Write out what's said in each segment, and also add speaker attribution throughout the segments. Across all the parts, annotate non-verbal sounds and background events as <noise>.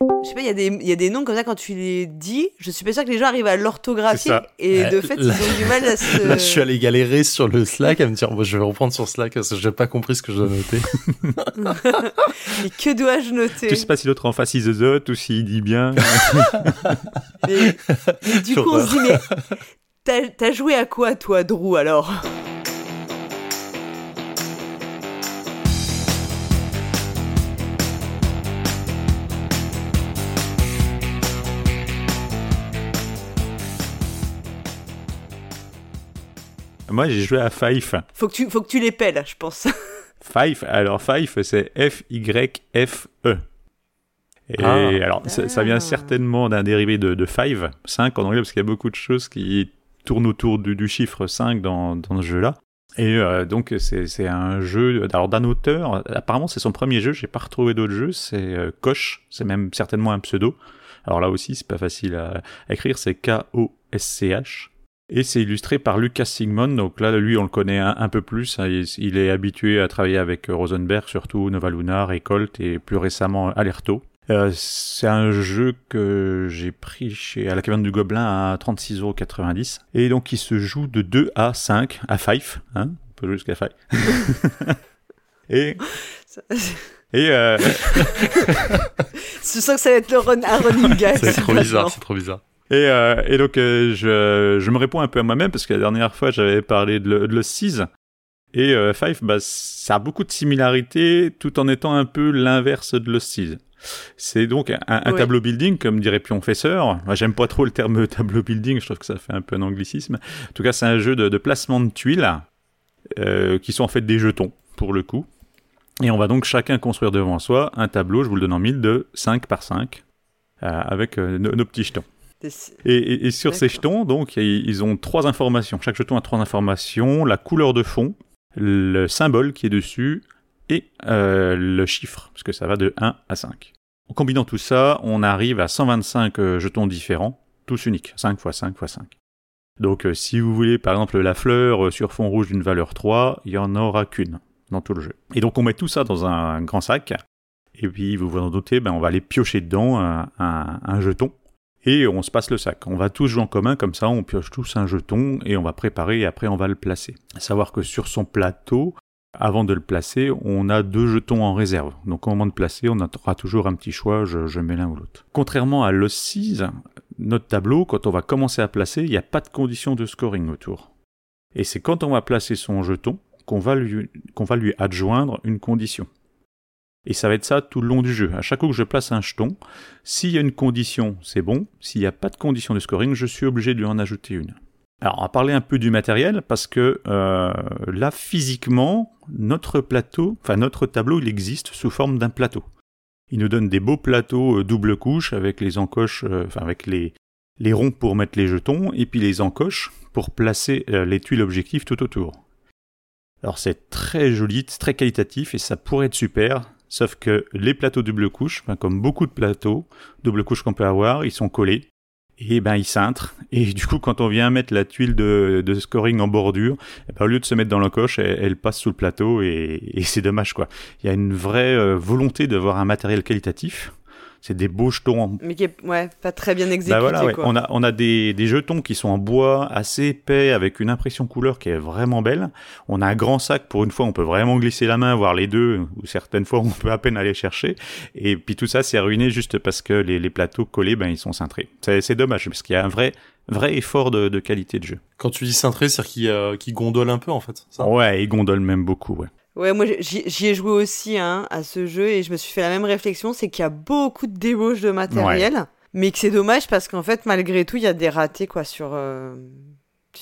Speaker 1: Je sais pas, il y, a des- il y a des noms comme ça quand tu les dis, je suis pas sûr que les gens arrivent à l'orthographier et
Speaker 2: Ouais,
Speaker 1: de fait
Speaker 2: là-
Speaker 1: ils ont du mal à se.
Speaker 2: Là, je suis allé galérer sur le Slack à me dire, bon, je vais reprendre sur Slack parce que j'ai pas compris ce que je dois noter. <laughs>
Speaker 1: Mais que dois-je noter?
Speaker 3: Tu sais pas si l'autre en face il zozote ou s'il dit bien.
Speaker 1: Mais- <laughs> mais Du coup, on se dit, mais t'as joué à quoi toi, Drew alors?
Speaker 3: Moi j'ai joué à Fife.
Speaker 1: faut que, tu, faut que tu les pelles, je pense. <laughs>
Speaker 3: Fife, alors Fife c'est F-Y-F-E. Et
Speaker 2: Ah.
Speaker 3: alors ça, ça vient
Speaker 1: Ah.
Speaker 3: certainement d'un dérivé de, de Five, 5 en anglais, parce qu'il y a beaucoup de choses qui tournent autour du, du chiffre 5 dans, dans ce jeu-là. Et euh, donc c'est un jeu alors d'un auteur, apparemment c'est son premier jeu, j'ai pas retrouvé d'autres jeux, c'est euh, Koch, c'est même certainement un pseudo. Alors là aussi c'est pas facile à, à écrire, c'est K-O-S-C-H. Et c'est illustré par Lucas Sigmund, donc là, lui, on le connaît un, un peu plus. hein, Il, il est habitué à travailler avec Rosenberg, surtout Nova Lunar et Colt, et plus récemment Alerto. Euh, c'est un jeu que j'ai pris chez à la caverne du Gobelin à 36,90€. Et donc, il se joue de 2 à 5, à 5, hein, on peut jouer jusqu'à 5. <laughs> et, <laughs> et euh, <laughs>
Speaker 1: Je sens que ça va être le run, un running gag.
Speaker 2: C'est trop bizarre, c'est trop bizarre.
Speaker 3: Et, euh, et donc, euh, je, je me réponds un peu à moi-même parce que la dernière fois, j'avais parlé de, de Lost Seas. Et euh, Five, bah, ça a beaucoup de similarités tout en étant un peu l'inverse de Lost Seas. C'est donc un, un
Speaker 1: Ouais.
Speaker 3: tableau building, comme dirait Pionfesseur. Moi, j'aime pas trop le terme <laughs> tableau building, je trouve que ça fait un peu un anglicisme. En tout cas, c'est un jeu de, de placement de tuiles euh, qui sont en fait des jetons, pour le coup. Et on va donc chacun construire devant soi un tableau, je vous le donne en mille, de 5 par 5, euh, avec euh, nos- nos petits jetons. Et, et- et sur ces jetons, donc, ils ont trois informations. Chaque jeton a trois informations la couleur de fond, le symbole qui est dessus et euh, le chiffre, parce que ça va de 1 à 5. En combinant tout ça, on arrive à 125 euh, jetons différents, tous uniques, 5 x 5 x 5. Donc, euh, si vous voulez, par exemple, la fleur sur fond rouge d'une valeur 3, il n'y en aura qu'une dans tout le jeu. Et donc, on met tout ça dans un grand sac, et puis, vous vous en doutez, ben, on va aller piocher dedans un- un- un jeton et on se passe le sac. On va tous jouer en commun, comme ça on pioche tous un jeton et on va préparer et après on va le placer. À savoir que sur son plateau, avant de le placer, on a deux jetons en réserve. Donc au moment de placer, on aura toujours un petit choix, je, mets l'un ou l'autre. Contrairement à Lost Seas, notre tableau, quand on va commencer à placer, il n'y a pas de condition de scoring autour. Et c'est quand on va placer son jeton qu'on va lui, qu'on va lui adjoindre une condition. Et ça va être ça tout le long du jeu. À chaque fois que je place un jeton, s'il y a une condition, c'est bon. S'il n'y a pas de condition de scoring, je suis obligé de lui en ajouter une. Alors, on va parler un peu du matériel, parce que euh, là, physiquement, notre plateau, enfin notre tableau, il existe sous forme d'un plateau. Il nous donne des beaux plateaux euh, double couche avec les encoches, euh, enfin avec les, les ronds pour mettre les jetons, et puis les encoches pour placer les tuiles objectives tout autour. Alors c'est très joli, très qualitatif, et ça pourrait être super, sauf que les plateaux double couche, ben, comme beaucoup de plateaux, double couche qu'on peut avoir, ils sont collés, et ben ils cintrent, et du coup quand on vient mettre la tuile de, scoring en bordure, eh ben, au lieu de se mettre dans l'encoche, elle, passe sous le plateau, et, et c'est dommage quoi. Il y a une vraie euh, volonté d'avoir un matériel qualitatif, c'est des beaux jetons en,
Speaker 1: Mais qui est ouais, pas très bien exécuté.
Speaker 3: bah voilà, ouais.
Speaker 1: quoi.
Speaker 3: on a, on a des, des jetons qui sont en bois assez épais avec une impression couleur qui est vraiment belle. On a un grand sac pour une fois, on peut vraiment glisser la main, voir les deux, ou certaines fois on peut à peine aller chercher. Et puis tout ça c'est ruiné juste parce que les, les plateaux collés, ben ils sont cintrés. C'est c'est dommage parce qu'il y a un vrai, vrai effort de, de qualité de jeu.
Speaker 2: Quand tu dis cintré, c'est-à-dire qu'il euh, qu'il gondole un peu, en fait. ça?
Speaker 3: Ouais, ils gondolent même beaucoup, ouais.
Speaker 1: Ouais, moi j'y ai joué aussi hein, à ce jeu et je me suis fait la même réflexion, c'est qu'il y a beaucoup de débauches de matériel, mais que c'est dommage parce qu'en fait malgré tout il y a des ratés quoi sur... euh,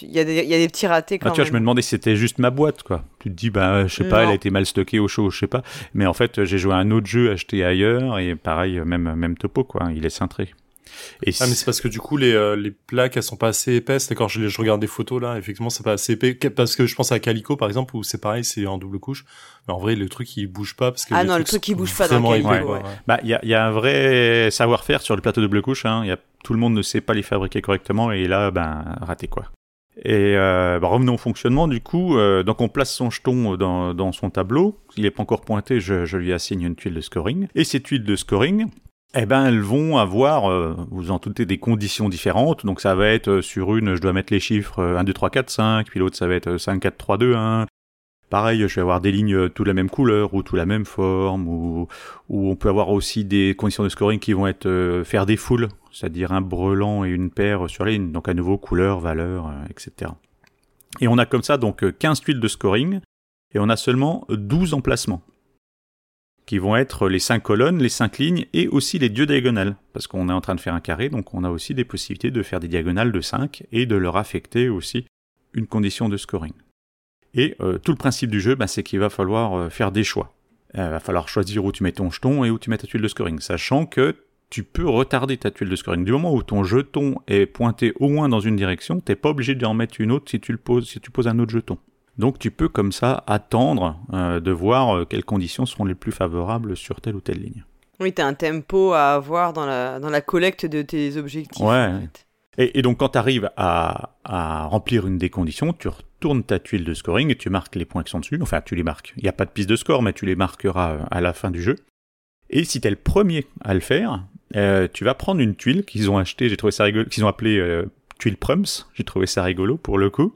Speaker 1: Il y, a des, il y a des petits ratés quand
Speaker 3: Ah, tu vois,
Speaker 1: même.
Speaker 3: je me demandais si c'était juste ma boîte, quoi. Tu te dis, bah, je sais pas,
Speaker 1: Non.
Speaker 3: elle a été mal stockée au chaud, je sais pas. Mais en fait, j'ai joué à un autre jeu acheté ailleurs, et pareil, même, même topo, quoi. Il est cintré. Et
Speaker 2: Ah mais c'est parce que du coup les euh, les plaques elles sont pas assez épaisses. Quand je, regarde des photos là, effectivement c'est pas assez épais. Parce que je pense à Calico par exemple où c'est pareil, c'est en double couche. Mais en vrai le truc il bouge pas parce que
Speaker 1: Ah non, le truc, il bouge pas dans
Speaker 2: vraiment
Speaker 1: Calico, ouais.
Speaker 3: Bah, il y a, il y a un vrai savoir-faire sur le plateau double couche. Hein. Il Y a, tout le monde ne sait pas les fabriquer correctement et là, ben, raté quoi. Et euh, bah, revenons au fonctionnement. Du coup, euh, donc on place son jeton dans, dans son tableau. Il n'est pas encore pointé. Je, je lui assigne une tuile de scoring. Et ces tuiles de scoring, eh ben, elles vont avoir, euh, vous en doutez, des conditions différentes. Donc, ça va être euh, sur une, je dois mettre les chiffres 1, 2, 3, 4, 5. Puis l'autre, ça va être 5, 4, 3, 2, 1. Pareil, je vais avoir des lignes toutes la même couleur ou toute la même forme. Ou, ou on peut avoir aussi des conditions de scoring qui vont être euh, faire des foules, c'est-à-dire un brelan et une paire sur ligne. Donc, à nouveau, couleur, valeur, etc. Et on a comme ça donc 15 tuiles de scoring. Et on a seulement 12 emplacements qui vont être les cinq colonnes, les cinq lignes et aussi les deux diagonales. Parce qu'on est en train de faire un carré, donc on a aussi des possibilités de faire des diagonales de 5 et de leur affecter aussi une condition de scoring. Et euh, tout le principe du jeu, bah, c'est qu'il va falloir euh, faire des choix. Il va falloir choisir où tu mets ton jeton et où tu mets ta tuile de scoring, sachant que tu peux retarder ta tuile de scoring. Du moment où ton jeton est pointé au moins dans une direction, t'es pas obligé d'en mettre une autre si tu, le poses, si tu poses un autre jeton. Donc tu peux comme ça attendre euh, de voir euh, quelles conditions seront les plus favorables sur telle ou telle ligne.
Speaker 1: Oui, tu as un tempo à avoir dans la, dans la collecte de tes objectifs.
Speaker 3: Ouais. et, donc quand tu arrives à, remplir une des conditions, tu retournes ta tuile de scoring et tu marques les points qui sont dessus. Enfin, tu les marques. Il n'y a pas de piste de score, mais tu les marqueras euh, à la fin du jeu. Et si tu es le premier à le faire, tu vas prendre une tuile qu'ils ont acheté, j'ai trouvé ça rigolo, qu'ils ont appelé tuile Prums. J'ai trouvé ça rigolo pour le coup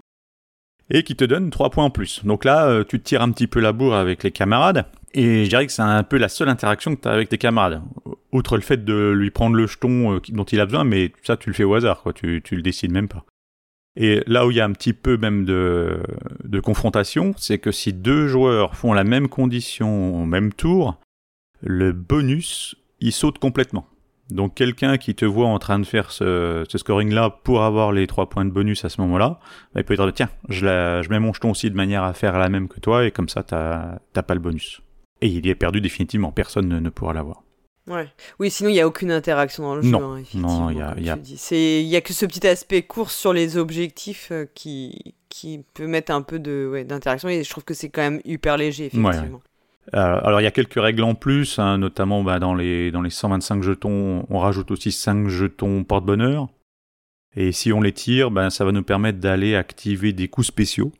Speaker 3: et qui te donne 3 points en plus. Donc là, euh, tu tires un petit peu la bourre avec les camarades, et je dirais que c'est un peu la seule interaction que tu as avec tes camarades. Outre le fait de lui prendre le jeton euh, dont il a besoin, mais ça, tu le fais au hasard, quoi. Tu, tu le décides même pas. Et là où il y a un petit peu même de, de confrontation, c'est que si deux joueurs font la même condition au même tour, le bonus, il saute complètement. Donc quelqu'un qui te voit en train de faire ce, scoring-là pour avoir les trois points de bonus à ce moment-là, bah, il peut dire tiens, je, je, mets mon jeton aussi de manière à faire la même que toi et comme ça t'as pas le bonus. Et il y est perdu définitivement, personne ne, pourra l'avoir.
Speaker 1: Ouais. Oui, sinon il n'y a aucune interaction dans le jeu.
Speaker 3: Non, hein, non, il y a, y, a...
Speaker 1: y a que ce petit aspect course sur les objectifs euh, qui, qui peut mettre un peu d'interaction ouais, et je trouve que c'est quand même hyper léger, effectivement.
Speaker 3: Euh, alors il y a quelques règles en plus, hein, notamment bah, dans, les, dans les 125 jetons, on rajoute aussi 5 jetons porte-bonheur. Et si on les tire, ben, ça va nous permettre d'aller activer des coups spéciaux.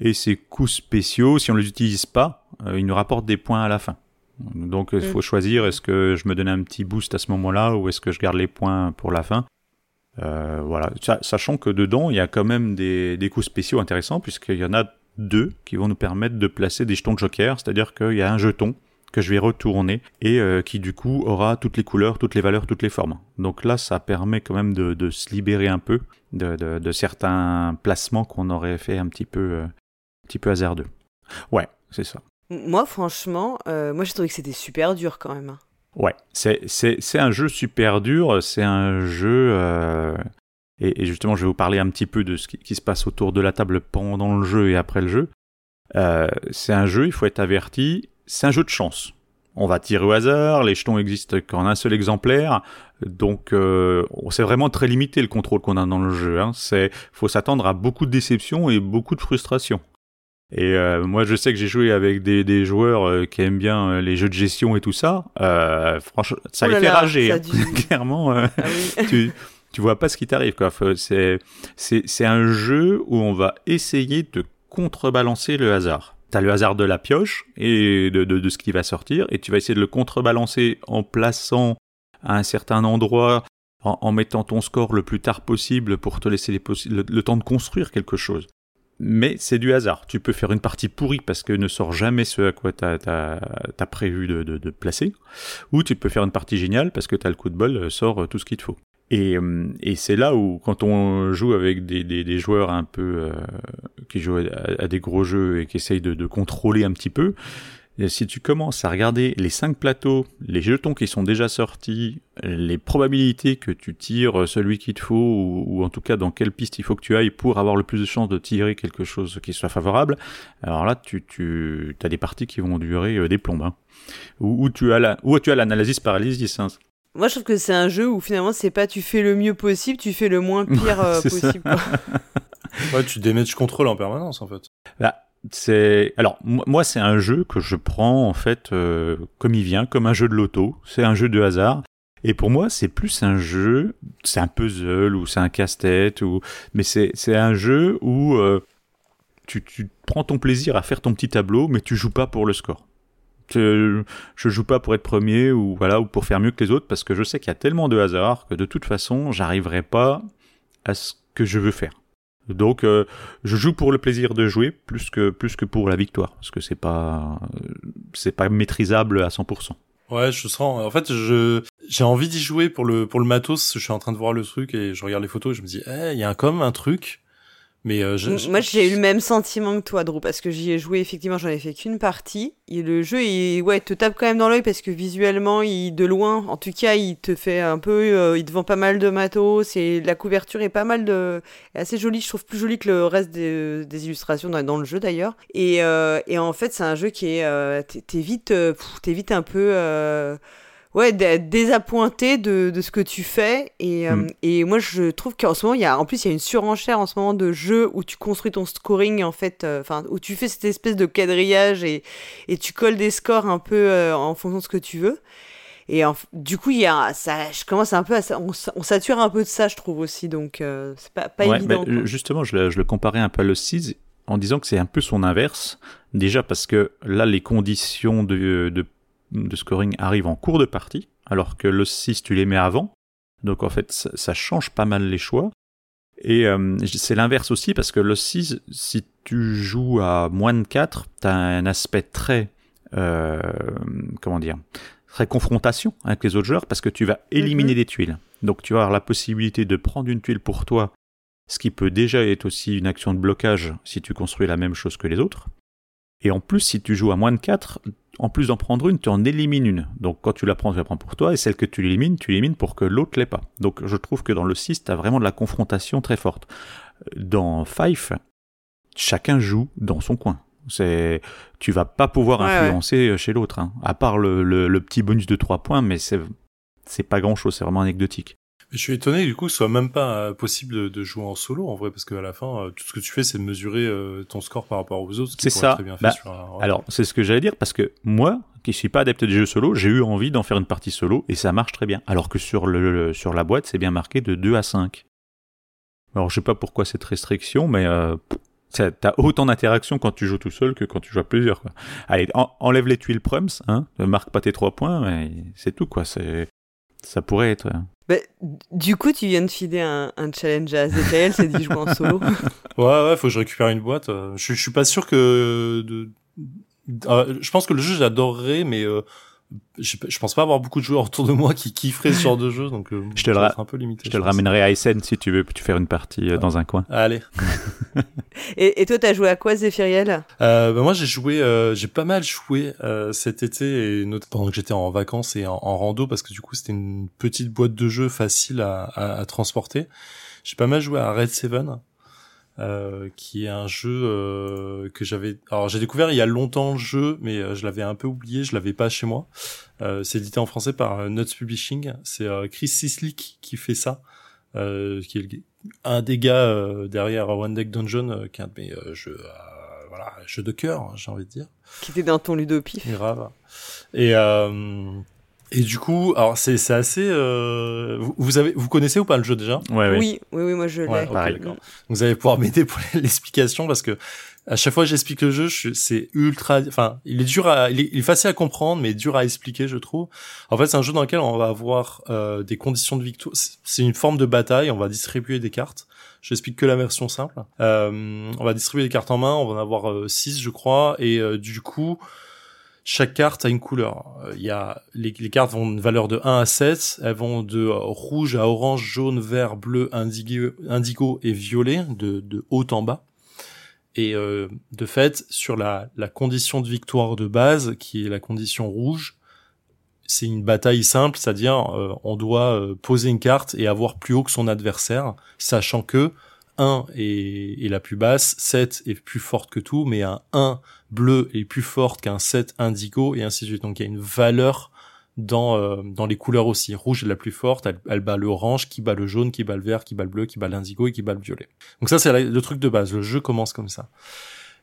Speaker 3: Et ces coups spéciaux, si on ne les utilise pas, euh, ils nous rapportent des points à la fin. Donc il faut mm. choisir, est-ce que je me donne un petit boost à ce moment-là ou est-ce que je garde les points pour la fin? Euh, Voilà, sachant que dedans, il y a quand même des, des coups spéciaux intéressants, puisqu'il y en a deux qui vont nous permettre de placer des jetons de joker, c'est-à-dire qu'il y a un jeton que je vais retourner et euh, qui du coup aura toutes les couleurs, toutes les valeurs, toutes les formes. Donc là, ça permet quand même de, se libérer un peu de, certains placements qu'on aurait fait un petit peu, euh, un petit peu hasardeux. Ouais, c'est ça.
Speaker 1: Moi, franchement, euh, moi j'ai trouvé que c'était super dur quand même. Hein.
Speaker 3: Ouais, c'est un jeu super dur, c'est un jeu et, justement, je vais vous parler un petit peu de ce qui, se passe autour de la table pendant le jeu et après le jeu. Euh, c'est un jeu, il faut être averti, c'est un jeu de chance. On va tirer au hasard, les jetons existent qu'en un seul exemplaire, donc euh, c'est vraiment très limité le contrôle qu'on a dans le jeu. Hein. C'est, faut s'attendre à beaucoup de déceptions et beaucoup de frustration. Et euh, moi, je sais que j'ai joué avec des, des joueurs euh, qui aiment bien euh, les jeux de gestion et tout ça. franchement, ça les fait rager. Hein. <laughs> Clairement, ah tu, tu vois pas ce qui t'arrive quoi. C'est c'est un jeu où on va essayer de contrebalancer le hasard. T'as le hasard de la pioche et de, ce qui va sortir, et tu vas essayer de le contrebalancer en plaçant à un certain endroit, en, mettant ton score le plus tard possible pour te laisser le, temps de construire quelque chose. Mais c'est du hasard. Tu peux faire une partie pourrie parce que ne sort jamais ce à quoi tu as, prévu de, de, placer, ou tu peux faire une partie géniale parce que tu as le coup de bol, sort tout ce qu'il te faut. Et, euh, et c'est là où, quand on joue avec des, des, des joueurs un peu euh, qui jouent à, des gros jeux et qui essayent de, de, contrôler un petit peu, si tu commences à regarder les cinq plateaux, les jetons qui sont déjà sortis, les probabilités que tu tires celui qu'il te faut, ou, ou, en tout cas dans quelle piste il faut que tu ailles pour avoir le plus de chances de tirer quelque chose qui soit favorable, alors là tu, tu as des parties qui vont durer euh, des plombes. Hein. Ou, tu as la, ou tu as l'analyse paralysis. Hein.
Speaker 1: Moi, je trouve que c'est un jeu où finalement, c'est pas tu fais le mieux possible, tu fais le moins pire euh, possible. <laughs>
Speaker 2: ouais, tu démêches contrôle en permanence, en fait.
Speaker 3: Bah, c'est alors moi, c'est un jeu que je prends en fait euh, comme il vient, comme un jeu de loto. C'est un jeu de hasard. Et pour moi, c'est plus un jeu, c'est un puzzle ou c'est un casse-tête ou, mais c'est c'est un jeu où euh, tu, tu prends ton plaisir à faire ton petit tableau, mais tu joues pas pour le score Je, je joue pas pour être premier ou voilà ou pour faire mieux que les autres parce que je sais qu'il y a tellement de hasard que de toute façon j'arriverai pas à ce que je veux faire. Donc euh, je joue pour le plaisir de jouer plus que plus que pour la victoire parce que c'est pas c'est pas maîtrisable à 100%.
Speaker 2: Ouais, je sens. En fait, je j'ai envie d'y jouer pour le pour le matos. Je suis en train de voir le truc et je regarde les photos et je me dis, eh, il y a un, comme un truc mais euh,
Speaker 1: moi, j'ai eu le même sentiment que toi, Drew, parce que j'y ai joué, effectivement, j'en ai fait qu'une partie. Et le jeu, il ouais, te tape quand même dans l'œil parce que visuellement, il, de loin, en tout cas, il te fait un peu. Euh, il te vend pas mal de matos et la couverture est pas mal de. assez jolie, je trouve plus jolie que le reste des, des illustrations dans, dans, le jeu d'ailleurs. Et, euh, et en fait, c'est un jeu qui est. t'es vite, t'es vite un peu ouais, désappointé de, de, ce que tu fais. Et, euh, mm. et moi, je trouve qu'en ce moment, il y a, en plus, il y a une surenchère en ce moment de jeux où tu construis ton scoring, en fait, euh, enfin, où tu fais cette espèce de quadrillage et, et tu colles des scores un peu euh, en fonction de ce que tu veux. Et du coup, il y a, ça, je commence un peu à, on, on sature un peu de ça, je trouve aussi, donc c'est pas, pas évident.
Speaker 3: justement, je le, je le comparais un peu à le 6 en disant que c'est un peu son inverse. Déjà parce que là, les conditions de, de de scoring arrive en cours de partie, alors que le 6, tu les mets avant. Donc en fait, ça, change pas mal les choix. Et euh, c'est l'inverse aussi, parce que le 6, si tu joues à moins de 4, tu as un aspect très... Euh, comment dire très confrontation avec les autres joueurs, parce que tu vas éliminer mhm. des tuiles. Donc tu vas avoir la possibilité de prendre une tuile pour toi, ce qui peut déjà être aussi une action de blocage si tu construis la même chose que les autres. Et en plus, si tu joues à moins de 4, en plus d'en prendre une, tu en élimines une. Donc quand tu la prends, tu la prends pour toi, et celle que tu élimines, tu l'élimines pour que l'autre l'ait pas. Donc je trouve que dans le 6, tu as vraiment de la confrontation très forte. Dans Fife, chacun joue dans son coin. C'est, tu vas pas pouvoir influencer chez l'autre, hein. à part le, le, petit bonus de 3 points, mais c'est, c'est pas grand chose, c'est vraiment anecdotique.
Speaker 2: Je suis étonné du coup que ce soit même pas euh, possible de jouer en solo en vrai parce qu'à la fin euh, tout ce que tu fais c'est mesurer euh, ton score par rapport aux autres.
Speaker 3: C'est ça. Bah, alors c'est ce que j'allais dire parce que moi qui suis pas adepte des jeux solo j'ai eu envie d'en faire une partie solo et ça marche très bien. Alors que sur le, sur la boîte c'est bien marqué de 2 à 5. Alors je sais pas pourquoi cette restriction mais euh, T'as autant d'interaction quand tu joues tout seul que quand tu joues à plusieurs. Quoi. Allez, enlève les tuiles prums, hein, ne marque pas tes trois points, mais c'est tout quoi. C'est ça pourrait être.
Speaker 1: Bah, du coup, tu viens de filer un, un challenge à ZKL, c'est dit jouer en solo. <laughs>
Speaker 2: ouais, ouais, faut que je récupère une boîte. Je, je suis pas sûr que. De... Euh, je pense que le jeu, j'adorerais, mais euh, je, je, pense pas avoir beaucoup de joueurs autour de moi qui kifferaient ce genre de jeu, donc euh,
Speaker 3: je te le, un peu limité,
Speaker 1: je
Speaker 3: te le ramènerai à Essen si tu veux, tu faire une partie euh, dans un coin.
Speaker 2: Allez. <laughs>
Speaker 1: et, et, toi, t'as joué à quoi, Zéphiriel?
Speaker 2: Euh, bah, Moi, j'ai joué, euh, j'ai pas mal joué cet été, et notamment pendant que j'étais en vacances et en, en, rando, parce que du coup, c'était une petite boîte de jeux facile à, à, à transporter. J'ai pas mal joué à Red Seven. Euh, qui est un jeu euh, que j'avais. Alors j'ai découvert il y a longtemps le jeu, mais euh, je l'avais un peu oublié, je l'avais pas chez moi. c'est édité en français par Nuts Publishing. C'est Chris Sislik qui fait ça, qui est un des gars derrière One Deck Dungeon, qui est un de mes jeux, voilà, jeu de cœur, hein, j'ai envie de dire.
Speaker 1: Qui était dans ton ludopif.
Speaker 2: Grave. Et et du coup, alors c'est c'est assez. Euh, vous, avez vous connaissez ou pas le jeu déjà?
Speaker 1: Ouais, Oui, oui, oui, moi je l'ai. Ouais,
Speaker 2: vous allez pouvoir m'aider pour <laughs> l'explication parce que à chaque fois que j'explique le jeu, c'est ultra. Enfin, il est dur à, il est, facile à comprendre, mais dur à expliquer, je trouve. En fait, c'est un jeu dans lequel on va avoir euh, des conditions de victoire. C'est une forme de bataille. On va distribuer des cartes. J'explique que la version simple. Euh, on va distribuer des cartes en main. On va en avoir 6 je crois, et du coup chaque carte a une couleur. Il y a les, cartes vont une valeur de 1 à 7, elles vont de rouge à orange, jaune, vert, bleu, indigo, indigo et violet, de, haut en bas. Et euh, de fait, sur la, condition de victoire de base, qui est la condition rouge, c'est une bataille simple, c'est-à-dire euh, on doit euh, poser une carte et avoir plus haut que son adversaire, sachant que 1 est, est, la plus basse, 7 est plus forte que tout, mais un 1 bleu est plus forte qu'un 7 indigo, et ainsi de suite. Donc il y a une valeur dans, euh, dans les couleurs aussi. Rouge est la plus forte, elle, elle, bat le orange, qui bat le jaune, qui bat le vert, qui bat le bleu, qui bat l'indigo et qui bat le violet. Donc ça c'est le truc de base, le jeu commence comme ça.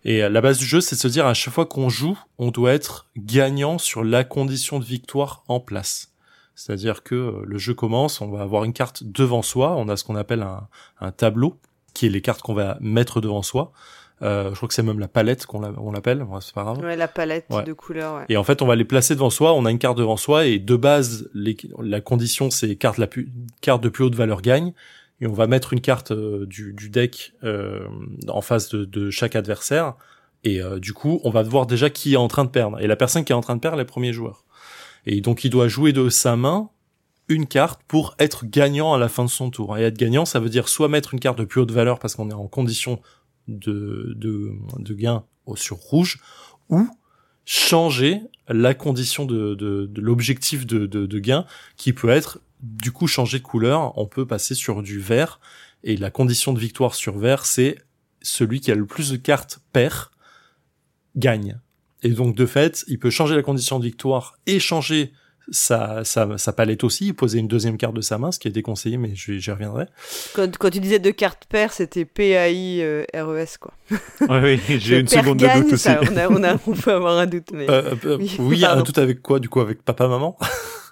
Speaker 2: Et euh, la base du jeu, c'est de se dire à chaque fois qu'on joue, on doit être gagnant sur la condition de victoire en place. C'est-à-dire que euh, le jeu commence, on va avoir une carte devant soi, on a ce qu'on appelle un, un tableau qui est les cartes qu'on va mettre devant soi. Euh, je crois que c'est même la palette qu'on l'appelle, c'est pas grave.
Speaker 1: Ouais, la palette de couleurs. Ouais.
Speaker 2: Et en fait, on va les placer devant soi. On a une carte devant soi et de base, les, la condition c'est carte la plus, carte de plus haute valeur gagne. Et on va mettre une carte euh, du, du, deck euh, en face de, de, chaque adversaire. Et euh, du coup, on va voir déjà qui est en train de perdre. Et la personne qui est en train de perdre, est le premier joueur. Et donc, il doit jouer de sa main une carte pour être gagnant à la fin de son tour. Et être gagnant, ça veut dire soit mettre une carte de plus haute valeur parce qu'on est en condition de, de, gain sur rouge, ou changer la condition de, de, de l'objectif de, de, de, gain, qui peut être du coup changer de couleur. On peut passer sur du vert, et la condition de victoire sur vert, c'est celui qui a le plus de cartes perd gagne. Et donc de fait, il peut changer la condition de victoire et changer sa, sa, sa palette aussi, poser une deuxième carte de sa main, ce qui est déconseillé, mais j'y reviendrai.
Speaker 1: Quand, quand tu disais deux cartes paires, c'était P-A-I-R-E-S, quoi.
Speaker 3: oui, oui <laughs> j'ai une seconde de doute aussi.
Speaker 1: on, a, on, a, on peut avoir un doute, mais...
Speaker 2: Euh, euh, <laughs> oui, il un doute avec quoi, du coup, avec papa-maman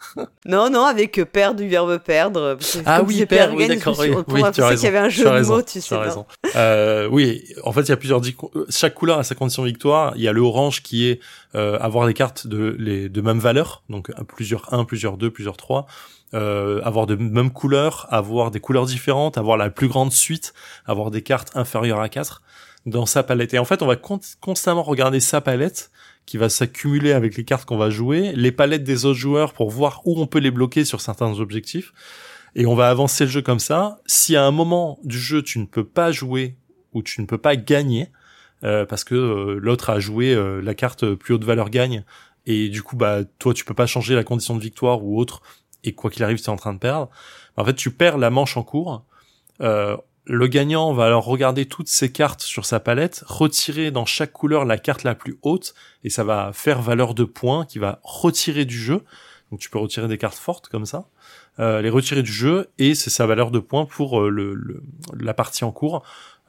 Speaker 2: <laughs>
Speaker 1: non, non, avec perdre du verbe perdre.
Speaker 2: Ah oui, perdre, oui, d'accord. Oui,
Speaker 1: oui, tu as raison. qu'il y avait un jeu de mots, tu sais.
Speaker 2: raison. Euh, oui, en fait, il y a plusieurs. Chaque couleur a sa condition de victoire. Il y a le orange qui est euh, avoir des cartes de, les, de même valeur, donc plusieurs 1, plusieurs 2, plusieurs 3. Euh, avoir de même couleurs, avoir des couleurs différentes, avoir la plus grande suite, avoir des cartes inférieures à 4 dans sa palette. Et en fait, on va constamment regarder sa palette qui va s'accumuler avec les cartes qu'on va jouer, les palettes des autres joueurs pour voir où on peut les bloquer sur certains objectifs. Et on va avancer le jeu comme ça. Si à un moment du jeu tu ne peux pas jouer ou tu ne peux pas gagner, euh, parce que euh, l'autre a joué euh, la carte plus haute valeur gagne, et du coup bah toi tu peux pas changer la condition de victoire ou autre, et quoi qu'il arrive tu es en train de perdre. En fait tu perds la manche en cours. Euh, le gagnant va alors regarder toutes ses cartes sur sa palette, retirer dans chaque couleur la carte la plus haute, et ça va faire valeur de points qui va retirer du jeu. Donc tu peux retirer des cartes fortes comme ça, euh, les retirer du jeu, et c'est sa valeur de points pour euh, le, la partie en cours.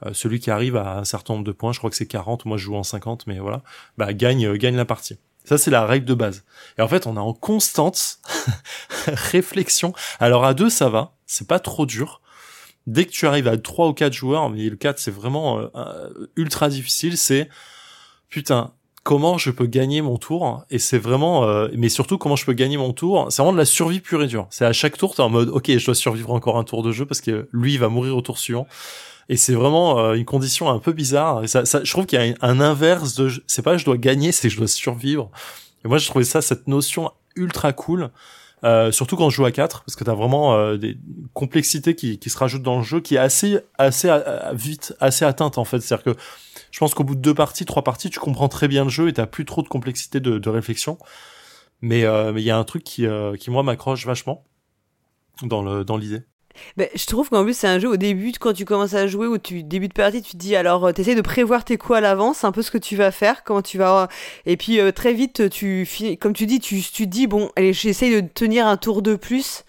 Speaker 2: Euh, celui qui arrive à un certain nombre de points, je crois que c'est 40, moi je joue en 50, mais voilà, bah gagne, gagne la partie. Ça, c'est la règle de base. Et en fait, on est en constante <laughs> réflexion. Alors à deux, ça va, c'est pas trop dur dès que tu arrives à 3 ou 4 joueurs, mais le 4 c'est vraiment euh, ultra difficile, c'est putain, comment je peux gagner mon tour? Et c'est vraiment euh, mais surtout comment je peux gagner mon tour? C'est vraiment de la survie pure et dure. C'est à chaque tour t'es en mode ok je dois survivre encore un tour de jeu parce que lui il va mourir au tour suivant. Et c'est vraiment euh, une condition un peu bizarre. Ça, ça je trouve qu'il y a un, inverse de c'est pas je dois gagner c'est je dois survivre. Et moi je trouvais ça cette notion ultra cool euh, surtout quand je joue à 4 parce que t'as vraiment euh, des complexités qui, qui se rajoutent dans le jeu qui est assez assez euh, vite assez atteinte en fait. C'est à dire que je pense qu'au bout de deux parties trois parties tu comprends très bien le jeu et t'as plus trop de complexité de, de réflexion. Mais mais il y a un truc qui qui moi m'accroche vachement dans le dans l'idée
Speaker 1: ben, je trouve qu'en plus, c'est un jeu au début, quand tu commences à jouer, ou tu début de partie, tu te dis alors, euh, tu essaies de prévoir tes coups à l'avance, un peu ce que tu vas faire, comment tu vas. Et puis euh, très vite, tu comme tu dis, tu, tu dis bon, allez, j'essaie de tenir un tour de plus.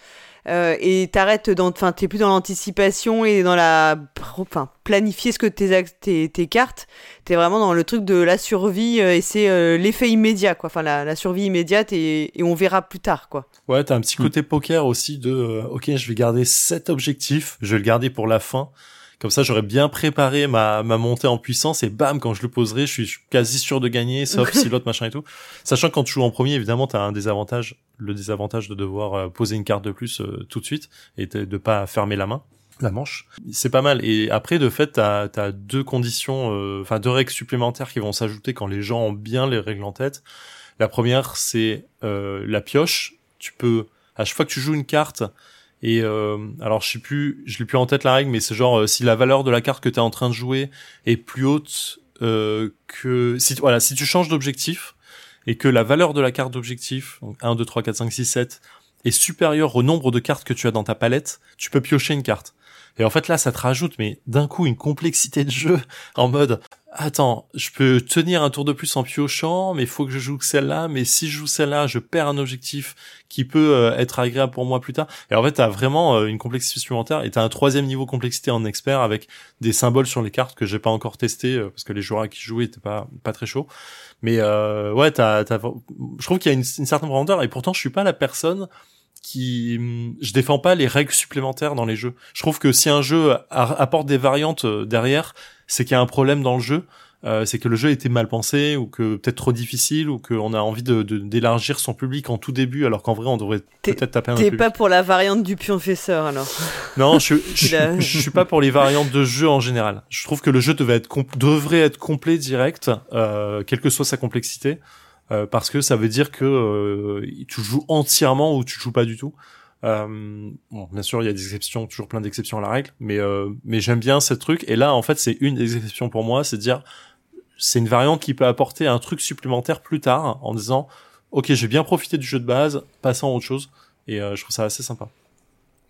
Speaker 1: Euh, et t'arrêtes dans, enfin, t'es plus dans l'anticipation et dans la, enfin, planifier ce que tes, tes, tes cartes. T'es vraiment dans le truc de la survie euh, et c'est euh, l'effet immédiat, quoi. Enfin, la, la survie immédiate et, et, on verra plus tard, quoi.
Speaker 2: Ouais, t'as un petit côté poker aussi de, ok, je vais garder cet objectif, je vais le garder pour la fin. Comme ça, j'aurais bien préparé ma, ma montée en puissance et bam, quand je le poserai, je suis quasi sûr de gagner, sauf <laughs> si l'autre machin et tout. Sachant que quand tu joues en premier, évidemment, t'as un désavantage, le désavantage de devoir euh, poser une carte de plus euh, tout de suite et de, pas fermer la main la manche. C'est pas mal. Et après, de fait, t'as as deux conditions, euh, enfin deux règles supplémentaires qui vont s'ajouter quand les gens ont bien les règles en tête. La première, c'est euh, la pioche. Tu peux, à chaque fois que tu joues une carte, et euh, alors je sais plus, je l'ai plus en tête la règle, mais c'est genre euh, si la valeur de la carte que tu es en train de jouer est plus haute euh, que si voilà, si tu changes d'objectif et que la valeur de la carte d'objectif, donc 1 2 3 4 5 6 7 est supérieure au nombre de cartes que tu as dans ta palette, tu peux piocher une carte. Et en fait là, ça te rajoute mais d'un coup une complexité de jeu en mode attends, je peux tenir un tour de plus en piochant, mais il faut que je joue celle-là, mais si je joue celle-là, je perds un objectif qui peut euh, être agréable pour moi plus tard. Et en fait, t'as vraiment euh, une complexité supplémentaire, et t'as un troisième niveau complexité en expert avec des symboles sur les cartes que j'ai pas encore testé, euh, parce que les joueurs qui jouaient étaient pas, pas très chauds. Mais ouais, t'as, t'as, je trouve qu'il y a une, une certaine profondeur, et pourtant je suis pas la personne qui je défends pas les règles supplémentaires dans les jeux. Je trouve que si un jeu apporte des variantes derrière, c'est qu'il y a un problème dans le jeu. Euh, c'est que le jeu était mal pensé ou que peut-être trop difficile ou qu'on a envie de d'élargir son public en tout début alors qu'en vrai on devrait peut-être taper un.
Speaker 1: T'es pas pour la variante du pionfesseur alors <laughs>
Speaker 2: Non, je, je, je, suis pas pour les variantes de jeu en général. Je trouve que le jeu devait être devrait être complet direct, euh, quelle que soit sa complexité, euh, parce que ça veut dire que euh, tu joues entièrement ou tu joues pas du tout. Euh, bon, bien sûr, il y a des exceptions, toujours plein d'exceptions à la règle, mais euh, mais j'aime bien ce truc. Et là, en fait, c'est une des exceptions pour moi, c'est de dire c'est une variante qui peut apporter un truc supplémentaire plus tard en disant ok j'ai bien profité du jeu de base, passons à autre chose et euh, je trouve ça assez sympa.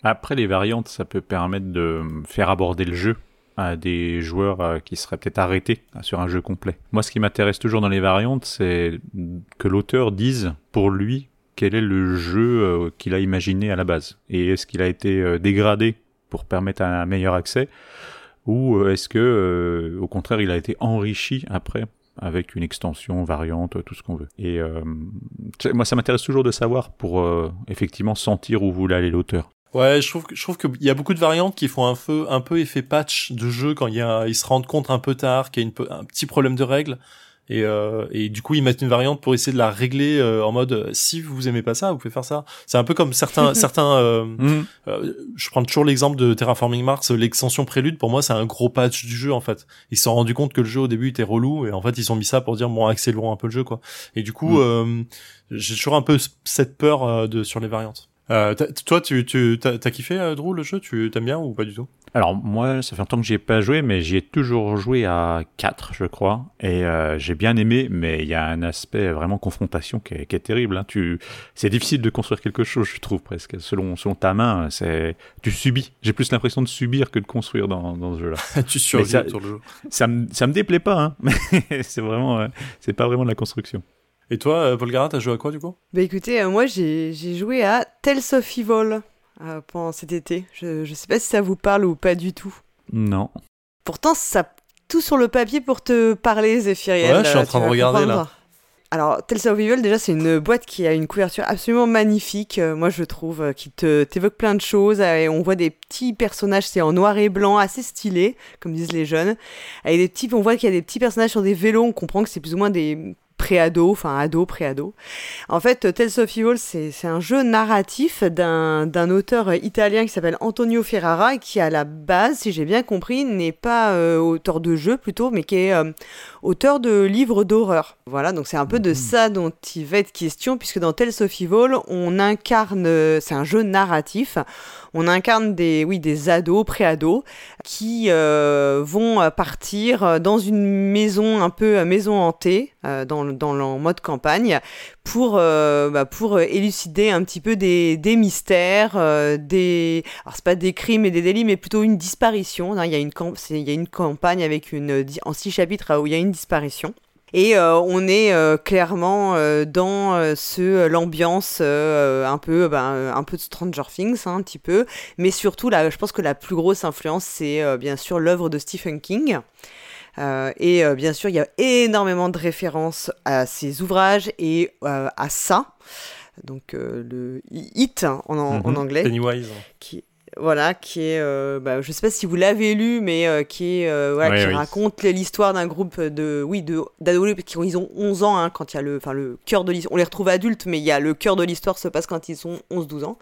Speaker 3: Après les variantes, ça peut permettre de faire aborder le jeu à des joueurs euh, qui seraient peut-être arrêtés sur un jeu complet. Moi, ce qui m'intéresse toujours dans les variantes, c'est que l'auteur dise pour lui quel est le jeu euh, qu'il a imaginé à la base? Et est-ce qu'il a été dégradé pour permettre un meilleur accès? Ou euh, est-ce que, euh, au contraire, il a été enrichi après avec une extension, variante, tout ce qu'on veut? Et euh, moi, ça m'intéresse toujours de savoir pour effectivement sentir où voulait aller l'auteur.
Speaker 2: Ouais, je trouve, qu'il y a beaucoup de variantes qui font un peu, un peu effet patch de jeu quand il y a, ils se rendent compte un peu tard qu'il y a un petit problème de règles. Et, euh, et du coup ils mettent une variante pour essayer de la régler euh, en mode si vous aimez pas ça vous pouvez faire ça. C'est un peu comme certains <laughs> certains euh, mm. euh, je prends toujours l'exemple de Terraforming Mars l'extension prélude pour moi c'est un gros patch du jeu en fait. Ils se sont rendus compte que le jeu au début était relou et en fait ils ont mis ça pour dire bon accélérons un peu le jeu quoi. Et du coup mm. j'ai toujours un peu cette peur de sur les variantes. Toi tu tu t'as kiffé Drew le jeu? Tu t'aimes bien ou pas du tout?
Speaker 3: Alors moi, ça fait longtemps que j'y ai pas joué, mais j'y ai toujours joué à 4, je crois, et euh, j'ai bien aimé, mais il y a un aspect vraiment confrontation qui est, qui est terrible. Hein. Tu, c'est difficile de construire quelque chose, je trouve presque. Selon, selon ta main, c'est, tu subis. J'ai plus l'impression de subir que de construire dans, dans ce jeu-là. <laughs>
Speaker 2: tu survis sur le jeu.
Speaker 3: Ça me, ça me déplaît pas, hein, <laughs> mais c'est vraiment, euh, c'est pas vraiment de la construction.
Speaker 2: Et toi, euh, Paul Garat, t'as joué à quoi du coup?
Speaker 1: Bah écoutez, moi j'ai, j'ai joué à Tales of Evil. Euh, pendant cet été. Je ne sais pas si ça vous parle ou pas du tout.
Speaker 3: Non.
Speaker 1: Pourtant, ça tout sur le papier pour te parler, Zéphiriel.
Speaker 2: Ouais, je suis en train de regarder là.
Speaker 1: Alors, Tales of Evil, déjà, c'est une boîte qui a une couverture absolument magnifique, euh, moi je trouve, euh, qui te t'évoque plein de choses. et on voit des petits personnages, c'est en noir et blanc, assez stylé, comme disent les jeunes. Avec des petits, on voit qu'il y a des petits personnages sur des vélos, on comprend que c'est plus ou moins des pré-ado, enfin ado, pré-ado. En fait, Tales of Evil, c'est un jeu narratif d'un auteur italien qui s'appelle Antonio Ferrara et qui, à la base, si j'ai bien compris, n'est pas euh, auteur de jeu plutôt, mais qui est euh, auteur de livres d'horreur. Voilà, donc c'est un peu de mhm. ça dont il va être question, puisque dans Tales of Evil, on incarne, c'est un jeu narratif, on incarne des, oui, des ados, pré-ados, qui euh, vont partir dans une maison un peu maison hantée, dans, dans le mode campagne, pour, bah, pour élucider un petit peu des, des mystères, des... Alors c'est pas des crimes et des délits, mais plutôt une disparition. Hein. Il, y a une il y a une campagne avec une... en six chapitres où il y a une disparition. Et euh, on est euh, clairement euh, dans ce l'ambiance un peu ben, un peu de Stranger Things hein, un petit peu, mais surtout là, je pense que la plus grosse influence c'est bien sûr l'œuvre de Stephen King. Et bien sûr, il y a énormément de références à ses ouvrages et à ça, donc le Hit hein, en, en,
Speaker 2: mhm.
Speaker 1: anglais,
Speaker 2: Pennywise.
Speaker 1: qui voilà, qui est, euh, bah, je sais pas si vous l'avez lu, mais euh, qui est, euh, voilà, qui raconte l'histoire d'un groupe de, oui, de d'adolescents qui ils ont 11 ans, hein, quand il y a le, enfin le cœur de l'histoire, on les retrouve adultes, mais il y a le cœur de l'histoire se passe quand ils ont 11-12 ans,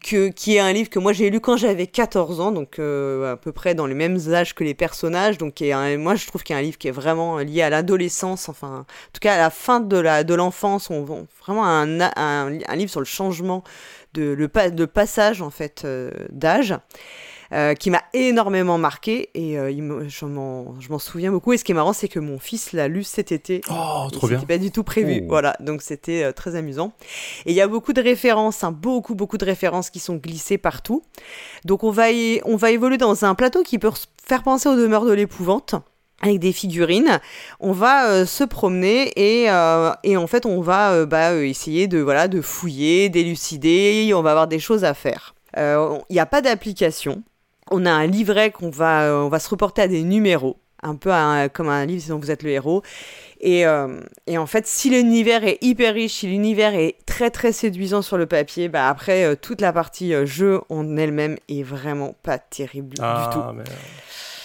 Speaker 1: que, qui est un livre que moi j'ai lu quand j'avais 14 ans, donc à peu près dans les mêmes âges que les personnages, donc moi je trouve qu'il y a un livre qui est vraiment lié à l'adolescence, enfin, en tout cas à la fin de de l'enfance, on, vraiment un, livre sur le changement de, le, passage en fait euh, d'âge. Euh, qui m'a énormément marqué et euh, je m'en souviens beaucoup. Et ce qui est marrant, c'est que mon fils l'a lu cet été.
Speaker 2: Oh, trop bien.
Speaker 1: C'était pas du tout prévu. Oh. Voilà, donc c'était très amusant. Et il y a beaucoup de références, hein, beaucoup, beaucoup de références qui sont glissées partout. Donc on va, on va évoluer dans un plateau qui peut faire penser aux demeures de l'épouvante avec des figurines, on va euh, se promener et, euh, et, en fait on va euh, bah, essayer de voilà de fouiller, d'élucider, on va avoir des choses à faire. Il n'y a pas d'application. On a un livret qu'on va on va se reporter à des numéros, un peu comme un livre dont vous êtes le héros. Et, et en fait, si l'univers est hyper riche, si l'univers est très très séduisant sur le papier, bah après toute la partie jeu en elle-même est vraiment pas terrible du
Speaker 2: ah,
Speaker 1: tout.
Speaker 2: Mais...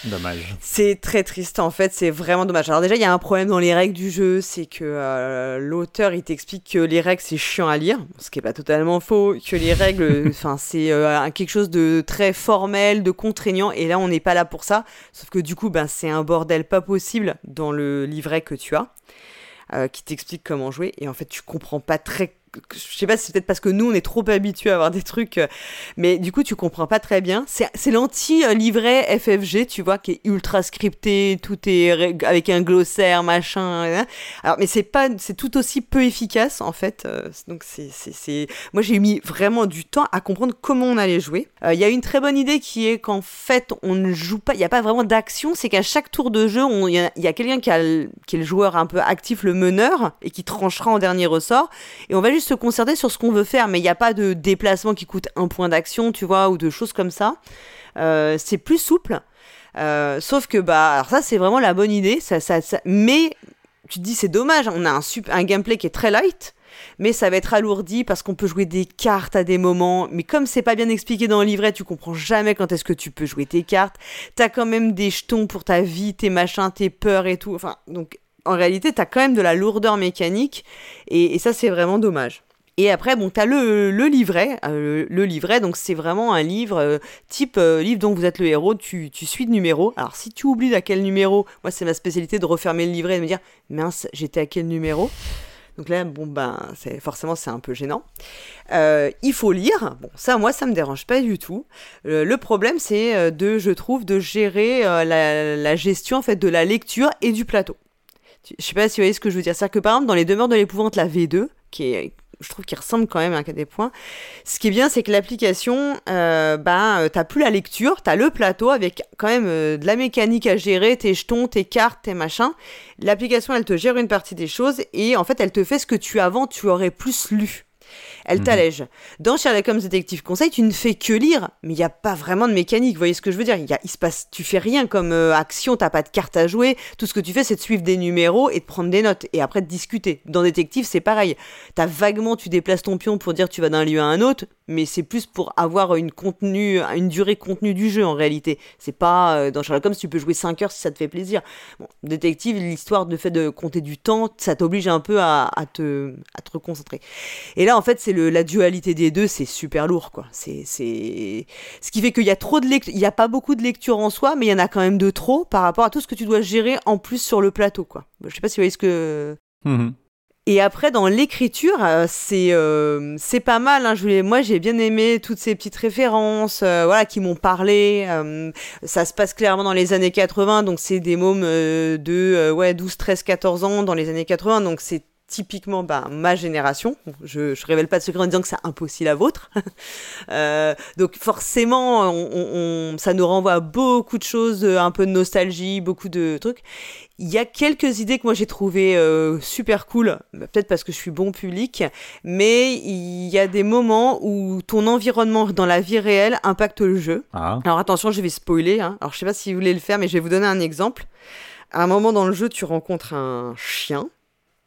Speaker 3: Dommage.
Speaker 1: C'est très triste en fait, c'est vraiment dommage. Alors déjà, il y a un problème dans les règles du jeu, c'est que euh, l'auteur il t'explique que les règles c'est chiant à lire, ce qui est pas totalement faux, que les règles, <laughs> enfin c'est euh, quelque chose de très formel, de contraignant, et là on n'est pas là pour ça. Sauf que du coup, ben c'est un bordel pas possible dans le livret que tu as, euh, qui t'explique comment jouer, et en fait tu comprends pas très je sais pas si c'est peut-être parce que nous on est trop habitués à avoir des trucs euh, mais du coup tu comprends pas très bien. C'est l'anti livret FFG tu vois qui est ultra scripté tout est avec un glossaire machin alors mais c'est pas c'est tout aussi peu efficace en fait euh, donc c'est c'est moi j'ai mis vraiment du temps à comprendre comment on allait jouer. Euh, il y a une très bonne idée qui est qu'en fait on ne joue pas il y a pas vraiment d'action c'est qu'à chaque tour de jeu il y a, a quelqu'un qui, qui est le joueur un peu actif le meneur et qui tranchera en dernier ressort et on va juste se concerter sur ce qu'on veut faire, mais il n'y a pas de déplacement qui coûte un point d'action, tu vois, ou de choses comme ça. Euh, c'est plus souple. Euh, sauf que, bah, alors ça, c'est vraiment la bonne idée. Ça, ça, mais tu te dis, c'est dommage, on a un, super, un gameplay qui est très light. Mais ça va être alourdi parce qu'on peut jouer des cartes à des moments. Mais comme c'est pas bien expliqué dans le livret, tu comprends jamais quand est-ce que tu peux jouer tes cartes. T'as quand même des jetons pour ta vie, tes machins, tes peurs et tout. Enfin, donc en réalité, tu as quand même de la lourdeur mécanique, et, ça, c'est vraiment dommage. Et après, bon, tu as le, livret. Euh, le, livret, donc c'est vraiment un livre euh, type euh, livre dont vous êtes le héros, tu, suis de numéro. Alors, si tu oublies à quel numéro, moi, c'est ma spécialité de refermer le livret et de me dire, mince, j'étais à quel numéro? Donc là, bon, ben, forcément, c'est un peu gênant. il faut lire. Bon, ça, moi, ça me dérange pas du tout. le problème, c'est de, je trouve, de gérer la, la, gestion, en fait, de la lecture et du plateau. Je sais pas si vous voyez ce que je veux dire. C'est-à-dire que par exemple, dans les demeures de l'épouvante, la V2, qui est je trouve qu'il ressemble quand même à des points. Ce qui est bien, c'est que l'application, euh, ben, t'as plus la lecture, t'as le plateau avec quand même euh, de la mécanique à gérer, tes jetons, tes cartes, tes machins. L'application, elle te gère une partie des choses et en fait, elle te fait ce que tu avant, tu aurais plus lu elle mhm. t'allège. Dans Sherlock Holmes Détective Conseil, tu ne fais que lire, mais il n'y a pas vraiment de mécanique. Vous voyez ce que je veux dire y a, il se passe, Tu fais rien comme euh, action, t'as pas de carte à jouer. Tout ce que tu fais, c'est de suivre des numéros et de prendre des notes, et après de discuter. Dans Détective, c'est pareil. T'as vaguement, tu déplaces ton pion pour dire tu vas d'un lieu à un autre, mais c'est plus pour avoir une contenu, une durée contenue du jeu en réalité. C'est pas euh, dans Sherlock Holmes, tu peux jouer 5 heures si ça te fait plaisir. Bon, détective, l'histoire de fait de compter du temps, ça t'oblige un peu à, te, à te reconcentrer. Et là, en fait, c'est la dualité des deux, c'est super lourd, quoi. C'est, c'est... Ce qui fait qu'il y a trop de lecture, il n'y a pas beaucoup de lecture en soi, mais il y en a quand même de trop par rapport à tout ce que tu dois gérer en plus sur le plateau, quoi. Je sais pas si vous voyez ce que. Mmh et après, dans l'écriture, euh, c'est euh, c'est pas mal. Hein. Je voulais, moi, j'ai bien aimé toutes ces petites références, euh, voilà, qui m'ont parlé. ça se passe clairement dans les années 80, donc c'est des mômes de ouais 12, 13, 14 ans dans les années 80, donc c'est typiquement bah, ma génération. Je ne révèle pas de secret en disant que c'est impossible la vôtre. <laughs> euh, donc forcément, on, on, ça nous renvoie à beaucoup de choses, un peu de nostalgie, beaucoup de trucs. Il y a quelques idées que moi j'ai trouvées euh, super cool, bah, peut-être parce que je suis bon public, mais il y a des moments où ton environnement dans la vie réelle impacte le jeu. Ah. Alors attention, je vais spoiler. Hein. Alors je sais pas si vous voulez le faire, mais je vais vous donner un exemple. À un moment dans le jeu, tu rencontres un chien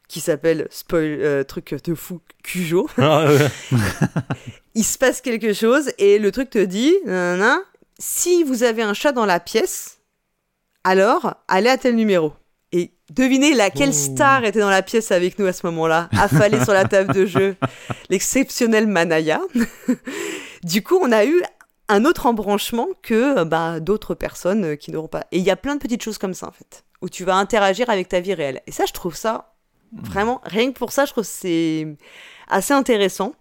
Speaker 1: qui s'appelle spoil euh, truc de fou Cujo. Ah, <laughs> il se passe quelque chose et le truc te dit si vous avez un chat dans la pièce, alors allez à tel numéro. Et devinez laquelle star était dans la pièce avec nous à ce moment-là, affalée sur la table de jeu, <laughs> l'exceptionnel Manaya. <laughs> du coup, on a eu un autre embranchement que bah, d'autres personnes qui n'auront pas. Et il y a plein de petites choses comme ça en fait, où tu vas interagir avec ta vie réelle. Et ça, je trouve ça Vraiment, rien que pour ça, je trouve que c'est assez intéressant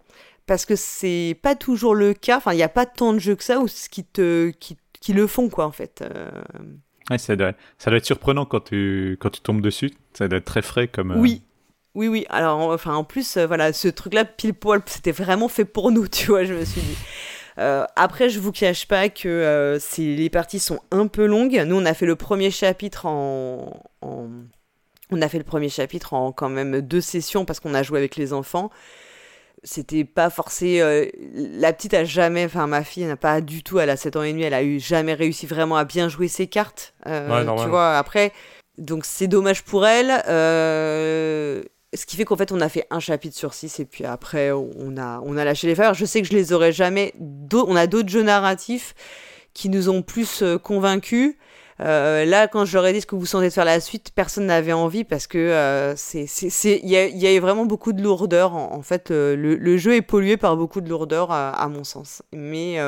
Speaker 1: parce que c'est pas toujours le cas. Enfin, il n'y a pas tant de jeux que ça où qui te qui, qui le font quoi en fait. Euh.
Speaker 3: Ouais, ça doit, ça doit être surprenant quand tu quand tu tombes dessus. Ça doit être très frais comme. Euh.
Speaker 1: Oui. Oui, oui. Alors, enfin, en plus, euh, voilà, ce truc-là, pile poil, c'était vraiment fait pour nous, <laughs> tu vois, je me suis dit. après, je vous cache pas que les parties sont un peu longues. Nous, on a fait le premier chapitre en, en on a fait le premier chapitre en quand même deux sessions parce qu'on a joué avec les enfants. C'était pas forcé. Euh, la petite a jamais, enfin ma fille n'a pas du tout, elle a 7 ans et demi, elle a eu jamais réussi vraiment à bien jouer ses cartes. Euh, tu vois, après, donc c'est dommage pour elle. Euh, ce qui fait qu'en fait on a fait un chapitre sur six et puis après on a, on a lâché les fers. Je sais que je les aurais jamais. On a d'autres jeux narratifs qui nous ont plus convaincus. Euh, là, quand je leur ai dit ce que vous sentez de faire la suite, personne n'avait envie parce que euh, c'est, c'est, il y a, y a vraiment beaucoup de lourdeur. En, fait, euh, le, le, jeu est pollué par beaucoup de lourdeur, à, à mon sens. Mais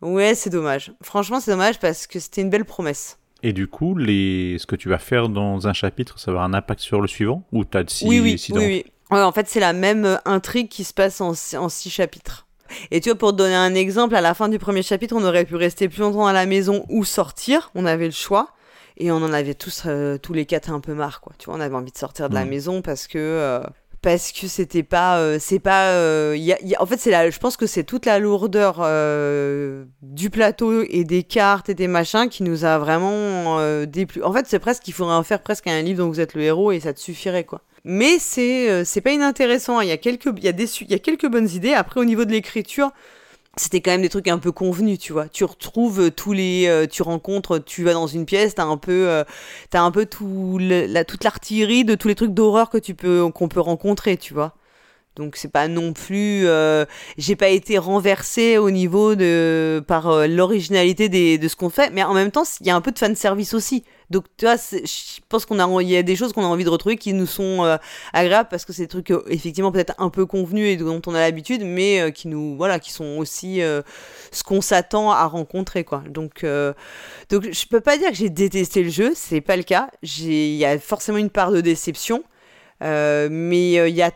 Speaker 1: ouais, c'est dommage. Franchement, c'est dommage parce que c'était une belle promesse.
Speaker 3: Et du coup, les... ce que tu vas faire dans un chapitre, ça va avoir un impact sur le suivant? Ou t'as six,
Speaker 1: oui, oui, oui, oui. Ouais, en fait, c'est la même intrigue qui se passe en, en six chapitres. Et tu vois, pour te donner un exemple, à la fin du premier chapitre, on aurait pu rester plus longtemps à la maison ou sortir. On avait le choix. Et on en avait tous, euh, tous les quatre un peu marre, quoi. Tu vois, on avait envie de sortir de la maison parce que. Euh, parce que c'était pas euh, c'est pas y en fait c'est la je pense que c'est toute la lourdeur du plateau et des cartes et des machins qui nous a vraiment déplu en fait c'est presque qu'il faudrait en faire presque un livre dont vous êtes le héros et ça te suffirait quoi mais c'est euh, c'est pas inintéressant. Il y a quelques il y a des il y a quelques bonnes idées. Après au niveau de l'écriture, c'était quand même des trucs un peu convenus, tu vois. Tu retrouves euh, tous les, euh, tu rencontres, tu vas dans une pièce, t'as un peu, t'as un peu tout la, toute l'artillerie de tous les trucs d'horreur que tu peux, qu'on peut rencontrer, tu vois. Donc c'est pas non plus, j'ai pas été renversé au niveau de par l'originalité de ce qu'on fait, mais en même temps il y a un peu de fan service aussi. Donc, tu vois, je pense qu'on a, il y a des choses qu'on a envie de retrouver qui nous sont euh, agréables parce que c'est des trucs euh, effectivement peut-être un peu convenus et dont on a l'habitude, mais euh, qui nous, voilà, qui sont aussi ce qu'on s'attend à rencontrer, quoi. Donc, donc, je peux pas dire que j'ai détesté le jeu, c'est pas le cas. Il y a forcément une part de déception, mais il y a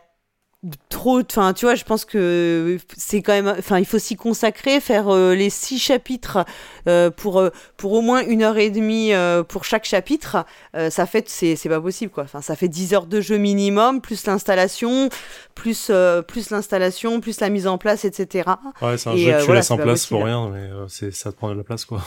Speaker 1: trop enfin tu vois je pense que c'est quand même enfin il faut s'y consacrer faire euh, les six chapitres euh, pour euh, pour au moins une heure et demie pour chaque chapitre ça fait c'est c'est pas possible quoi. Enfin ça fait 10 heures de jeu minimum plus l'installation plus plus l'installation plus la mise en place etc
Speaker 2: ouais c'est un jeu que tu laisses en place pour rien mais c'est ça te prend de la place quoi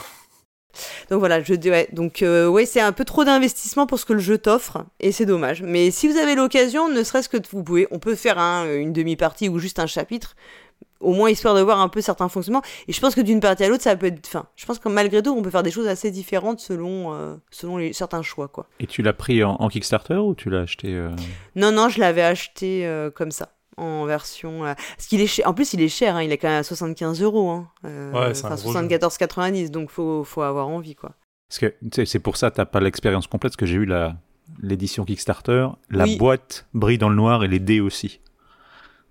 Speaker 1: donc voilà, je ouais, donc euh, ouais, c'est un peu trop d'investissement pour ce que le jeu t'offre et c'est dommage. Mais si vous avez l'occasion, ne serait-ce que vous pouvez, on peut faire une demi-partie ou juste un chapitre, au moins histoire de voir un peu certains fonctionnements. Et je pense que d'une partie à l'autre, ça peut être, enfin, je pense que malgré tout, on peut faire des choses assez différentes selon euh, selon les, certains choix quoi.
Speaker 3: Et tu l'as pris en, Kickstarter ou tu l'as acheté euh?
Speaker 1: Non non, je l'avais acheté comme ça en version. Euh, parce qu'il est cher. En plus, il est cher. Hein, il est quand même à 75 euros. Hein, euh, ouais, enfin, 74,90. Donc, faut, faut avoir envie, quoi.
Speaker 3: Parce que c'est pour ça que t'as pas l'expérience complète. Parce que j'ai eu la l'édition Kickstarter. La boîte brille dans le noir et les dés aussi.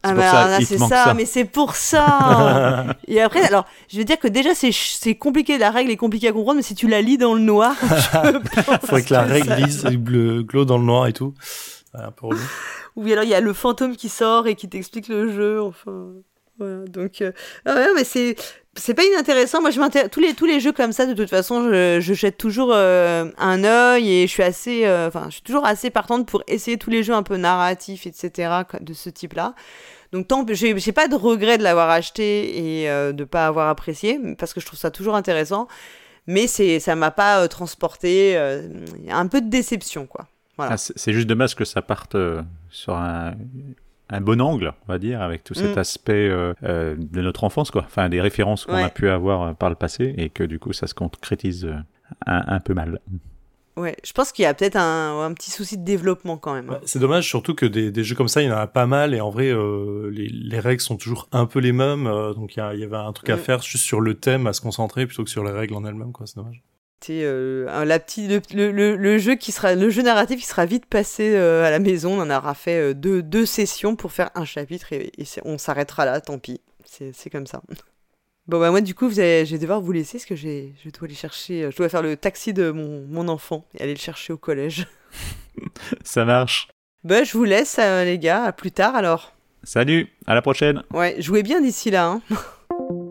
Speaker 1: Ah bah c'est ça, mais c'est pour ça. <laughs> et après, alors, je veux dire que déjà c'est compliqué, la règle est compliquée à comprendre, mais si tu la lis dans le noir, <laughs>
Speaker 2: il <laughs> faudrait que la règle lise bleu, glow dans le noir et tout. Un peu relou.
Speaker 1: Ou alors il y a le fantôme qui sort et qui t'explique le jeu, enfin. Voilà, donc. Euh... Ah ouais, mais c'est. C'est pas inintéressant. Moi, je m'intéresse. Tous les, tous les jeux comme ça, de toute façon, je, je jette toujours euh, un œil et je suis assez. Euh, enfin, je suis toujours assez partante pour essayer tous les jeux un peu narratifs, etc., de ce type-là. Donc, tant j'ai, j'ai pas de regret de l'avoir acheté et euh, de pas avoir apprécié, parce que je trouve ça toujours intéressant. Mais c'est, ça m'a pas transporté. un peu de déception, quoi. Ah,
Speaker 3: c'est juste dommage que ça parte euh, sur un, bon angle, on va dire, avec tout cet mm. aspect euh, euh, de notre enfance, quoi. Enfin, des références qu'on a pu avoir par le passé et que du coup, ça se concrétise un, peu mal.
Speaker 1: Ouais, je pense qu'il y a peut-être un, petit souci de développement quand même. Hein.
Speaker 2: c'est dommage, surtout que des, jeux comme ça, il y en a pas mal et en vrai, les, règles sont toujours un peu les mêmes. donc il y, avait un truc à mm. faire juste sur le thème, à se concentrer plutôt que sur les règles en elles-mêmes, quoi. C'est dommage.
Speaker 1: Euh, la petite, le, le, jeu qui sera, le jeu narratif qui sera vite passé euh, à la maison. On en aura fait euh, deux, deux, sessions pour faire un chapitre et, on s'arrêtera là, tant pis. C'est comme ça. <laughs> Bon, bah, moi, du coup, vous je vais devoir vous laisser parce que je dois aller chercher, je dois faire le taxi de mon, mon enfant et aller le chercher au collège. <laughs>
Speaker 3: ça marche.
Speaker 1: Bah, je vous laisse, les gars. À plus tard alors.
Speaker 3: Salut, à la prochaine.
Speaker 1: Ouais, jouez bien d'ici là. Hein. <laughs>